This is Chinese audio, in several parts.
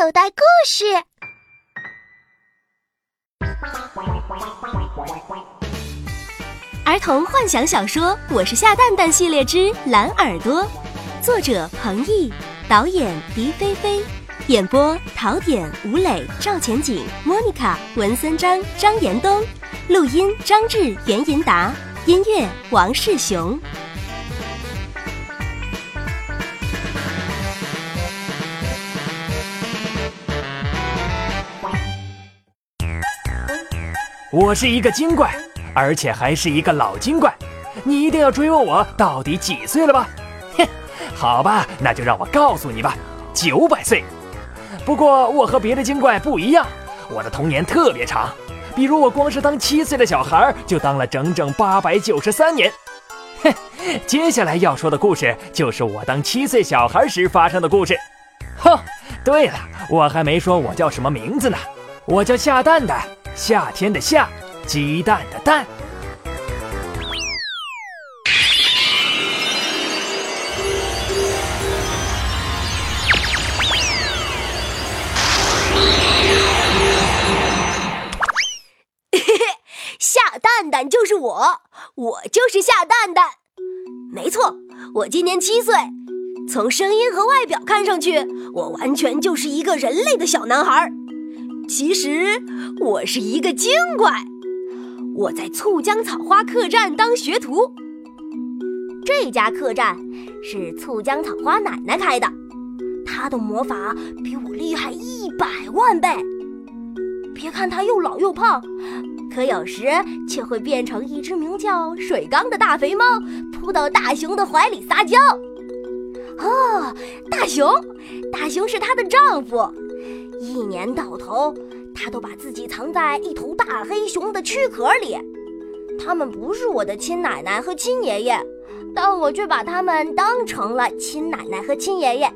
口袋故事。儿童幻想小说《我是下蛋蛋》系列之蓝耳朵，作者彭毅，导演狄菲菲，演播陶点、吴磊、赵钱景、莫妮卡、文森章、张延东，录音张志、袁银达，音乐王世雄。我是一个精怪，而且还是一个老精怪。你一定要追问我到底几岁了吧？哼，好吧，那就让我告诉你吧，九百岁。不过我和别的精怪不一样，我的童年特别长。比如我光是当七岁的小孩就当了整整八百九十三年。哼，接下来要说的故事就是我当七岁小孩时发生的故事。哼，对了，我还没说我叫什么名字呢，我叫下蛋蛋。夏天的夏，鸡蛋的蛋。嘿嘿，夏蛋蛋就是我，我就是夏蛋蛋。没错，我今年七岁，从声音和外表看上去，我完全就是一个人类的小男孩。其实我是一个精怪，我在醋浆草花客栈当学徒。这家客栈是醋浆草花奶奶开的，她的魔法比我厉害一百万倍。别看她又老又胖，可有时却会变成一只名叫水缸的大肥猫，扑到大熊的怀里撒娇。哦，大熊，大熊是她的丈夫。一年到头，他都把自己藏在一头大黑熊的躯壳里。他们不是我的亲奶奶和亲爷爷，但我却把他们当成了亲奶奶和亲爷爷。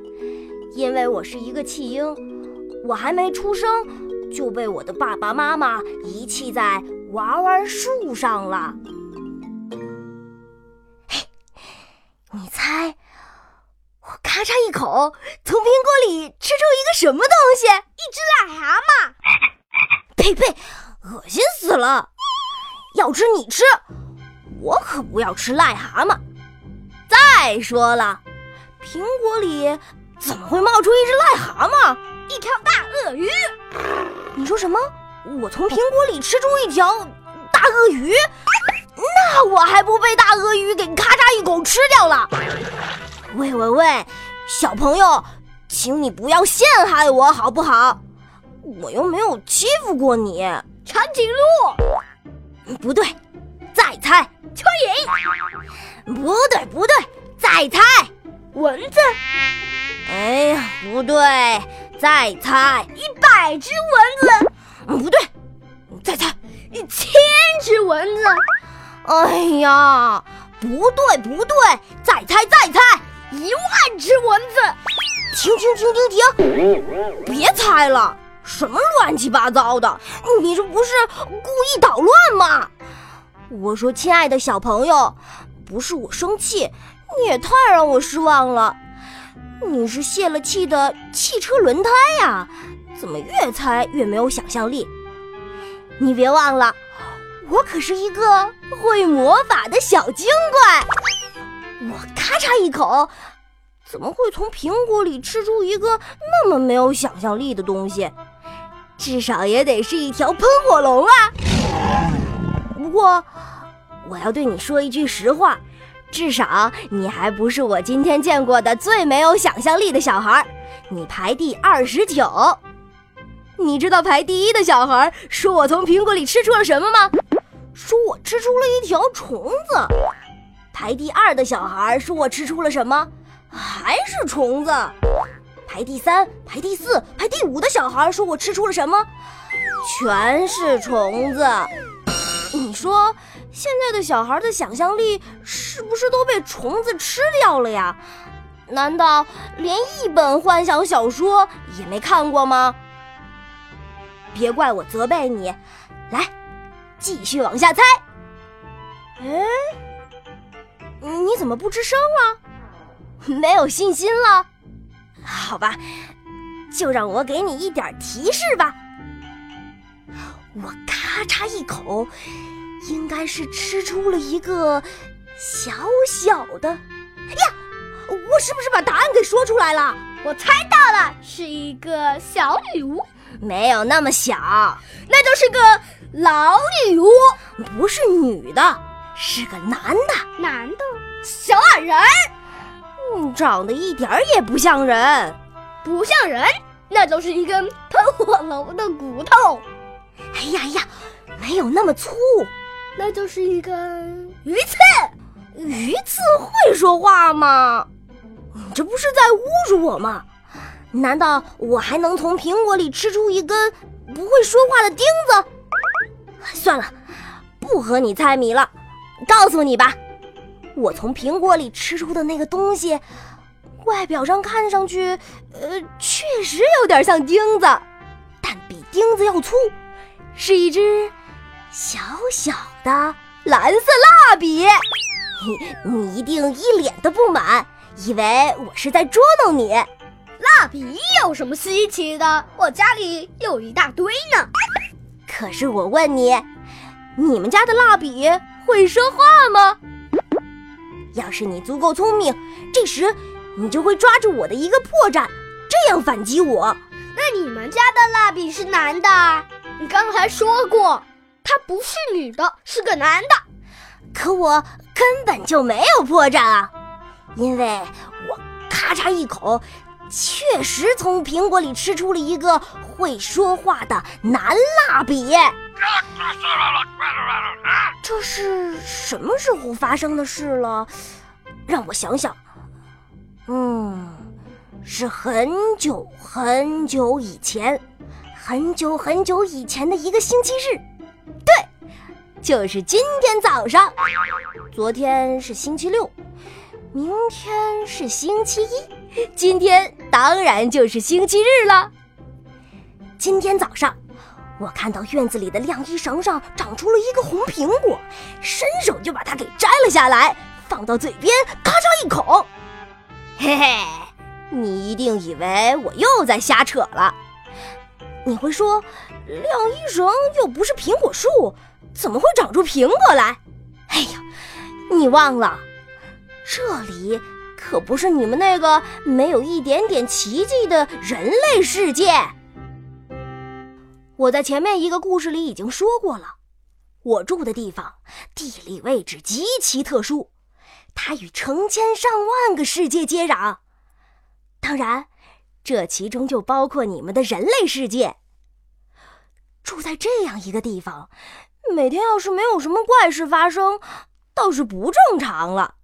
因为我是一个弃婴，我还没出生就被我的爸爸妈妈遗弃在娃娃树上了。你猜？咔嚓一口从苹果里吃出一个什么东西？一只癞蛤蟆！呸呸，恶心死了！要吃你吃，我可不要吃癞蛤蟆。再说了，苹果里怎么会冒出一只癞蛤蟆？一条大鳄鱼！你说什么？我从苹果里吃出一条大鳄鱼？那我还不被大鳄鱼给咔嚓一口吃掉了？喂喂喂，小朋友，请你不要陷害我好不好？我又没有欺负过你。长颈鹿？不对，再猜。蚯蚓？不对不对，再猜。蚊子？哎呀，不对，再猜。一百只蚊子？不对，再猜。一千只蚊子？哎呀，不对不对，再猜再猜。一万只蚊子！停停停停停！别猜了，什么乱七八糟的？你这不是故意捣乱吗？我说，亲爱的小朋友，不是我生气，你也太让我失望了。你是泄了气的汽车轮胎呀？怎么越猜越没有想象力？你别忘了，我可是一个会魔法的小精怪。我咔嚓一口，怎么会从苹果里吃出一个那么没有想象力的东西？至少也得是一条喷火龙啊！不过，我要对你说一句实话，至少你还不是我今天见过的最没有想象力的小孩，你排第二十九。你知道排第一的小孩说我从苹果里吃出了什么吗？说我吃出了一条虫子。排第二的小孩说：“我吃出了什么？还是虫子。”排第三、排第四、排第五的小孩说：“我吃出了什么？全是虫子。”你说现在的小孩的想象力是不是都被虫子吃掉了呀？难道连一本幻想小说也没看过吗？别怪我责备你，来，继续往下猜。哎。你怎么不吱声了？没有信心了？好吧，就让我给你一点提示吧。我咔嚓一口，应该是吃出了一个小小的呀。我是不是把答案给说出来了？我猜到了，是一个小女巫，没有那么小，那就是个老女巫，不是女的，是个男的。男的，小矮人，嗯，长得一点儿也不像人，不像人，那就是一根喷火龙的骨头。哎呀呀，没有那么粗，那就是一根鱼刺。鱼刺会说话吗？你这不是在侮辱我吗？难道我还能从苹果里吃出一根不会说话的钉子？算了，不和你猜谜了。告诉你吧，我从苹果里吃出的那个东西，外表上看上去，呃，确实有点像钉子，但比钉子要粗，是一支小小的蓝色蜡笔。你 你一定一脸的不满，以为我是在捉弄你。蜡笔有什么稀奇的？我家里有一大堆呢。可是我问你，你们家的蜡笔会说话吗？要是你足够聪明，这时你就会抓住我的一个破绽，这样反击我。那你们家的蜡笔是男的？你刚才说过，他不是女的，是个男的。可我根本就没有破绽啊，因为我咔嚓一口，确实从苹果里吃出了一个会说话的男蜡笔。这是什么时候发生的事了？让我想想，嗯，是很久很久以前，很久很久以前的一个星期日。对。就是今天早上，昨天是星期六，明天是星期一，今天当然就是星期日了。今天早上，我看到院子里的晾衣绳上长出了一个红苹果，伸手就把它给摘了下来，放到嘴边，咔嚓一口。嘿嘿，你一定以为我又在瞎扯了。你会说，晾衣绳又不是苹果树。怎么会长出苹果来？哎呀，你忘了，这里可不是你们那个没有一点点奇迹的人类世界。我在前面一个故事里已经说过了，我住的地方地理位置极其特殊，它与成千上万个世界接壤，当然，这其中就包括你们的人类世界。住在这样一个地方。每天要是没有什么怪事发生，倒是不正常了。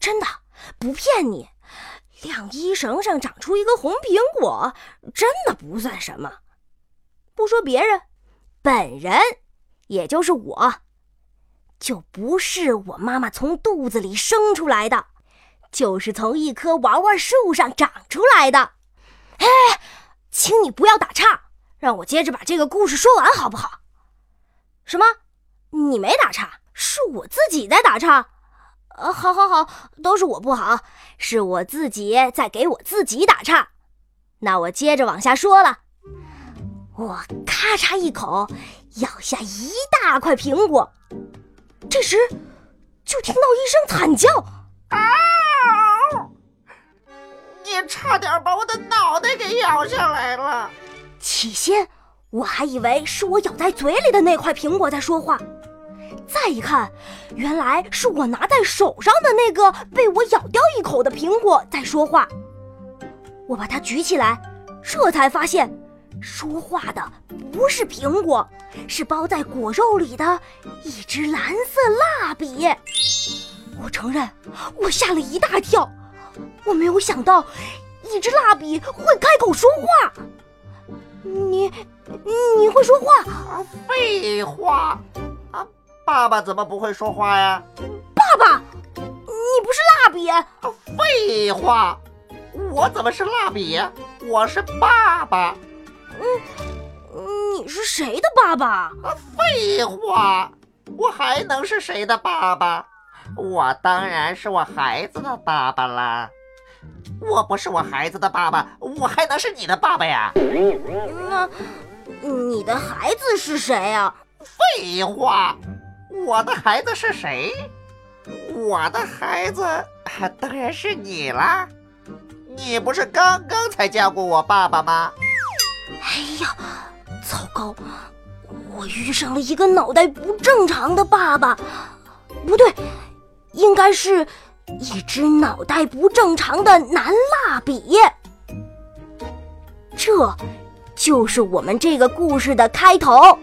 真的不骗你，晾衣绳上长出一个红苹果，真的不算什么。不说别人，本人，也就是我，就不是我妈妈从肚子里生出来的，就是从一棵娃娃树上长出来的。哎，请你不要打岔，让我接着把这个故事说完，好不好？什么？你没打岔，是我自己在打岔。呃，好，好，好，都是我不好，是我自己在给我自己打岔。那我接着往下说了。我咔嚓一口咬下一大块苹果，这时就听到一声惨叫：“嗷！你差点把我的脑袋给咬下来了。”起先。我还以为是我咬在嘴里的那块苹果在说话，再一看，原来是我拿在手上的那个被我咬掉一口的苹果在说话。我把它举起来，这才发现，说话的不是苹果，是包在果肉里的一支蓝色蜡笔。我承认，我吓了一大跳，我没有想到，一支蜡笔会开口说话。你。你会说话？废话！啊，爸爸怎么不会说话呀？爸爸，你不是蜡笔？废话！我怎么是蜡笔？我是爸爸。嗯，你是谁的爸爸？废话！我还能是谁的爸爸？我当然是我孩子的爸爸啦。我不是我孩子的爸爸，我还能是你的爸爸呀？那你的孩子是谁呀？废话，我的孩子是谁？我的孩子当然是你啦！你不是刚刚才见过我爸爸吗？哎呀，糟糕！我遇上了一个脑袋不正常的爸爸，不对，应该是一只脑袋不正常的男蜡笔。这，就是我们这个故事的开头。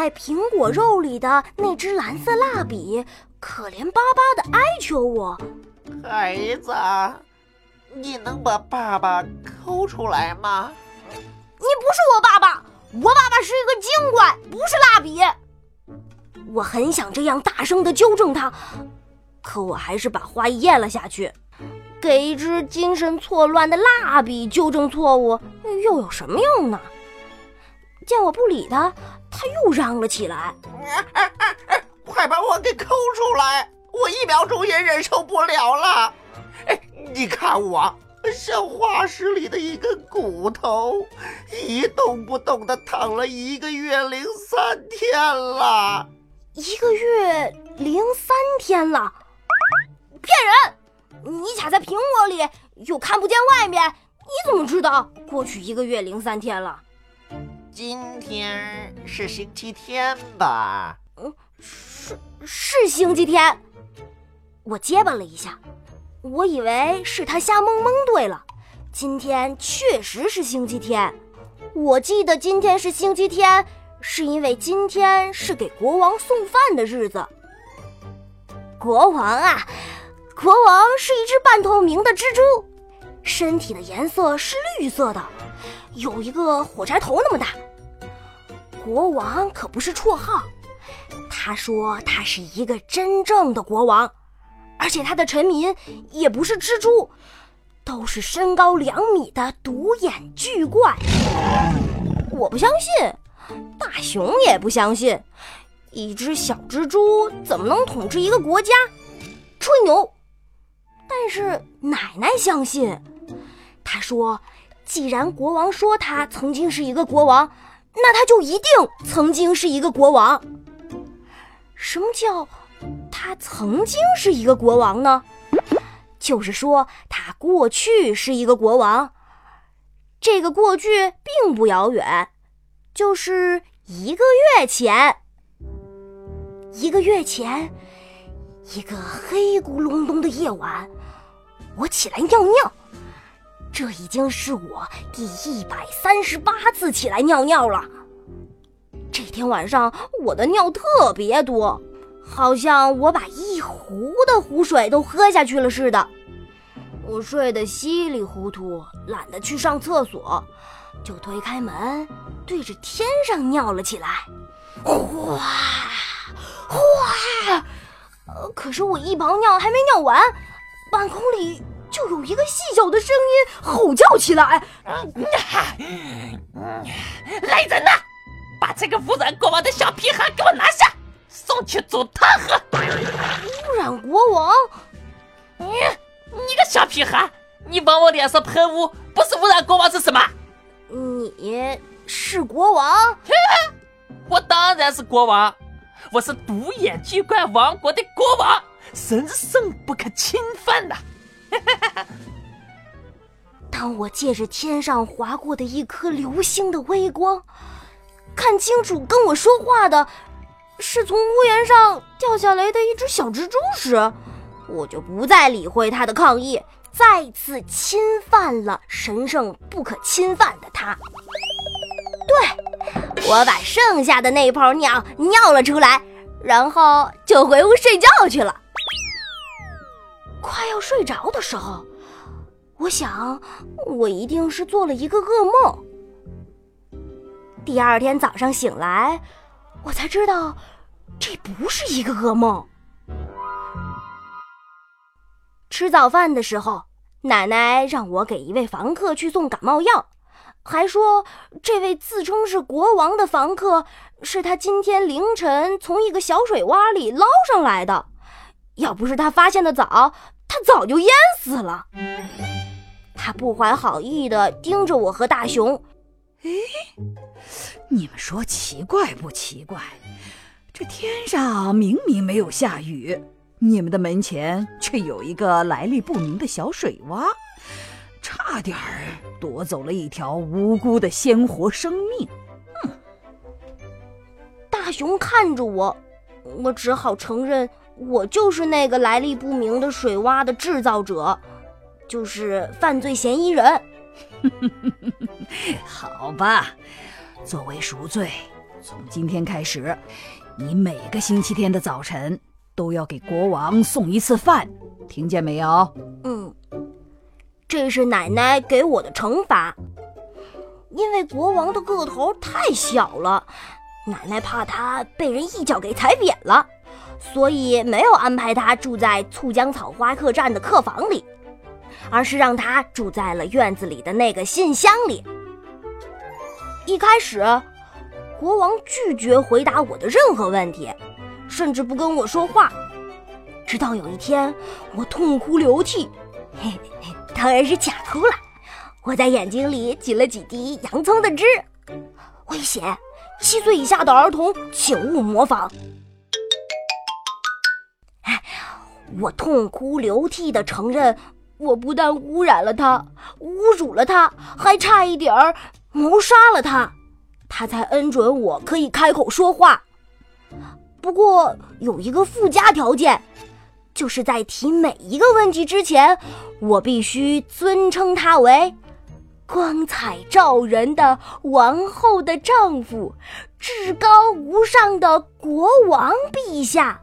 在苹果肉里的那只蓝色蜡笔，可怜巴巴的哀求我。孩子，你能把爸爸抠出来吗？你不是我爸爸，我爸爸是一个精怪，不是蜡笔。我很想这样大声的纠正他，可我还是把话咽了下去。给一支精神错乱的蜡笔纠正错误，又有什么用呢？见我不理他，他又嚷了起来：“ 快把我给抠出来！”我一秒钟也忍受不了了，哎，你看我像化石里的一根骨头，一动不动的躺了一个月零三天了。一个月零三天了？骗人！你卡在苹果里，又看不见外面，你怎么知道过去一个月零三天了？今天是星期天吧？嗯，是是星期天。我结巴了一下，我以为是他瞎蒙蒙对了。今天确实是星期天，我记得今天是星期天，是因为今天是给国王送饭的日子。国王啊，国王是一只半透明的蜘蛛，身体的颜色是绿色的，有一个火柴头那么大。国王可不是绰号，他说他是一个真正的国王。而且他的臣民也不是蜘蛛，都是身高两米的独眼巨怪。我不相信，大熊也不相信，一只小蜘蛛怎么能统治一个国家？吹牛！但是奶奶相信，她说，既然国王说他曾经是一个国王，那他就一定曾经是一个国王。什么叫？他曾经是一个国王呢，就是说他过去是一个国王。这个过去并不遥远，就是一个月前。一个月前，一个黑咕隆咚的夜晚，我起来尿尿。这已经是我第一百三十八次起来尿尿了。这天晚上，我的尿特别多。好像我把一壶的湖水都喝下去了似的，我睡得稀里糊涂，懒得去上厕所，就推开门，对着天上尿了起来。哗哗！可是我一泡尿还没尿完，半空里就有一个细小的声音吼叫起来：“来人呐，把这个污染国王的小屁孩给我拿下！”送去煮汤喝！污染国王！你你个小屁孩，你往我脸上喷污，不是污染国王是什么？你是国王？我当然是国王，我是独眼巨怪王国的国王，神圣不可侵犯的。当我借着天上划过的一颗流星的微光，看清楚跟我说话的。是从屋檐上掉下来的一只小蜘蛛时，我就不再理会他的抗议，再次侵犯了神圣不可侵犯的他。对，我把剩下的那泡尿尿了出来，然后就回屋睡觉去了。快要睡着的时候，我想，我一定是做了一个噩梦。第二天早上醒来。我才知道，这不是一个噩梦。吃早饭的时候，奶奶让我给一位房客去送感冒药，还说这位自称是国王的房客是他今天凌晨从一个小水洼里捞上来的。要不是他发现的早，他早就淹死了。他不怀好意的盯着我和大熊。哎，你们说奇怪不奇怪？这天上明明没有下雨，你们的门前却有一个来历不明的小水洼，差点儿夺走了一条无辜的鲜活生命。哼！大熊看着我，我只好承认，我就是那个来历不明的水洼的制造者，就是犯罪嫌疑人。好吧，作为赎罪，从今天开始。你每个星期天的早晨都要给国王送一次饭，听见没有？嗯，这是奶奶给我的惩罚。因为国王的个头太小了，奶奶怕他被人一脚给踩扁了，所以没有安排他住在醋浆草花客栈的客房里，而是让他住在了院子里的那个信箱里。一开始。国王拒绝回答我的任何问题，甚至不跟我说话。直到有一天，我痛哭流涕，嘿嘿，当然是假哭了。我在眼睛里挤了几滴洋葱的汁。危险！七岁以下的儿童请勿模仿。我痛哭流涕地承认，我不但污染了他，侮辱了他，还差一点儿谋杀了他。他才恩准我可以开口说话，不过有一个附加条件，就是在提每一个问题之前，我必须尊称他为光彩照人的王后的丈夫，至高无上的国王陛下。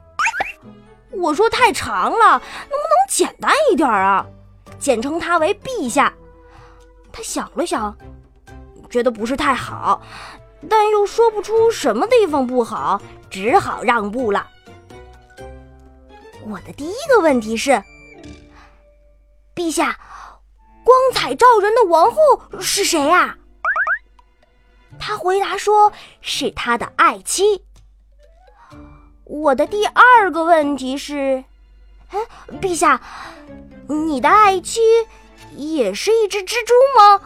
我说太长了，能不能简单一点啊？简称他为陛下。他想了想。觉得不是太好，但又说不出什么地方不好，只好让步了。我的第一个问题是：陛下，光彩照人的王后是谁呀？他回答说是他的爱妻。我的第二个问题是：哎，陛下，你的爱妻也是一只蜘蛛吗？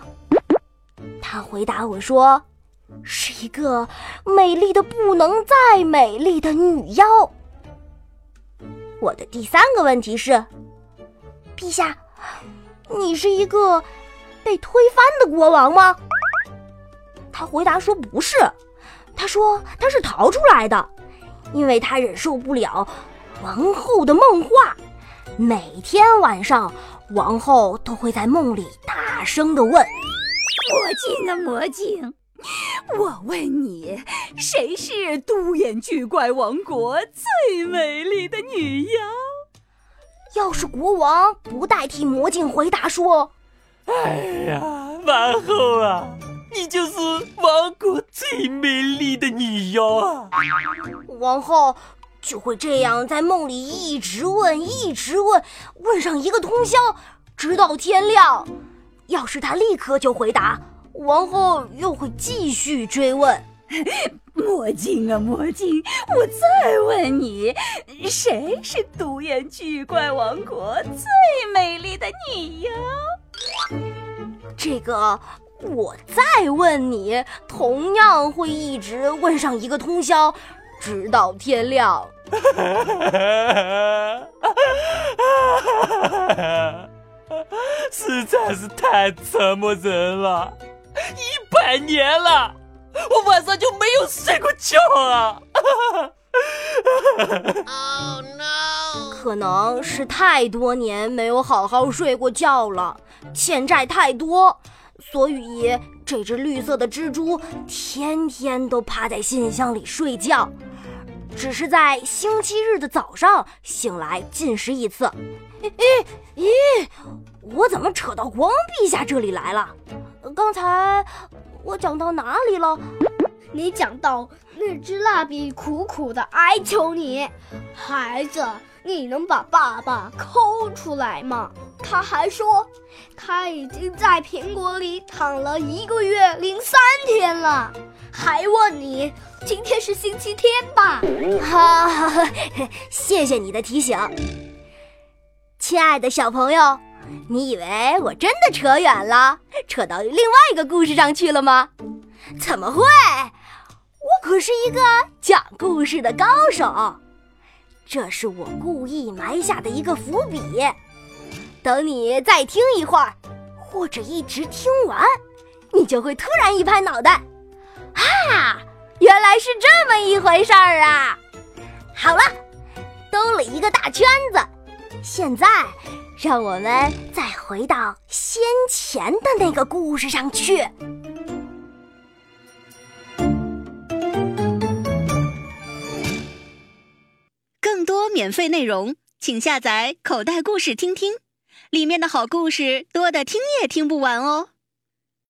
他回答我说：“是一个美丽的不能再美丽的女妖。”我的第三个问题是：“陛下，你是一个被推翻的国王吗？”他回答说：“不是。”他说：“他是逃出来的，因为他忍受不了王后的梦话。每天晚上，王后都会在梦里大声的问。”魔镜啊，魔镜！我问你，谁是独眼巨怪王国最美丽的女妖？要是国王不代替魔镜回答说：“哎呀，王后啊，你就是王国最美丽的女妖啊！”王后就会这样在梦里一直问，一直问，问上一个通宵，直到天亮。要是他立刻就回答，王后又会继续追问。魔镜啊，魔镜，我再问你，谁是独眼巨怪王国最美丽的女妖？这个我再问你，同样会一直问上一个通宵，直到天亮。实在是太折磨人了，一百年了，我晚上就没有睡过觉啊！Oh no！可能是太多年没有好好睡过觉了，欠债太多，所以这只绿色的蜘蛛天天都趴在信箱里睡觉，只是在星期日的早上醒来进食一次。咦咦，我怎么扯到国王陛下这里来了？刚才我讲到哪里了？你讲到那只蜡笔苦苦的哀求你，孩子，你能把爸爸抠出来吗？他还说，他已经在苹果里躺了一个月零三天了，还问你今天是星期天吧？哈，谢谢你的提醒，亲爱的小朋友，你以为我真的扯远了，扯到另外一个故事上去了吗？怎么会？我可是一个讲故事的高手，这是我故意埋下的一个伏笔。等你再听一会儿，或者一直听完，你就会突然一拍脑袋，啊，原来是这么一回事儿啊！好了，兜了一个大圈子，现在让我们再回到先前的那个故事上去。更多免费内容，请下载口袋故事听听。里面的好故事多的听也听不完哦。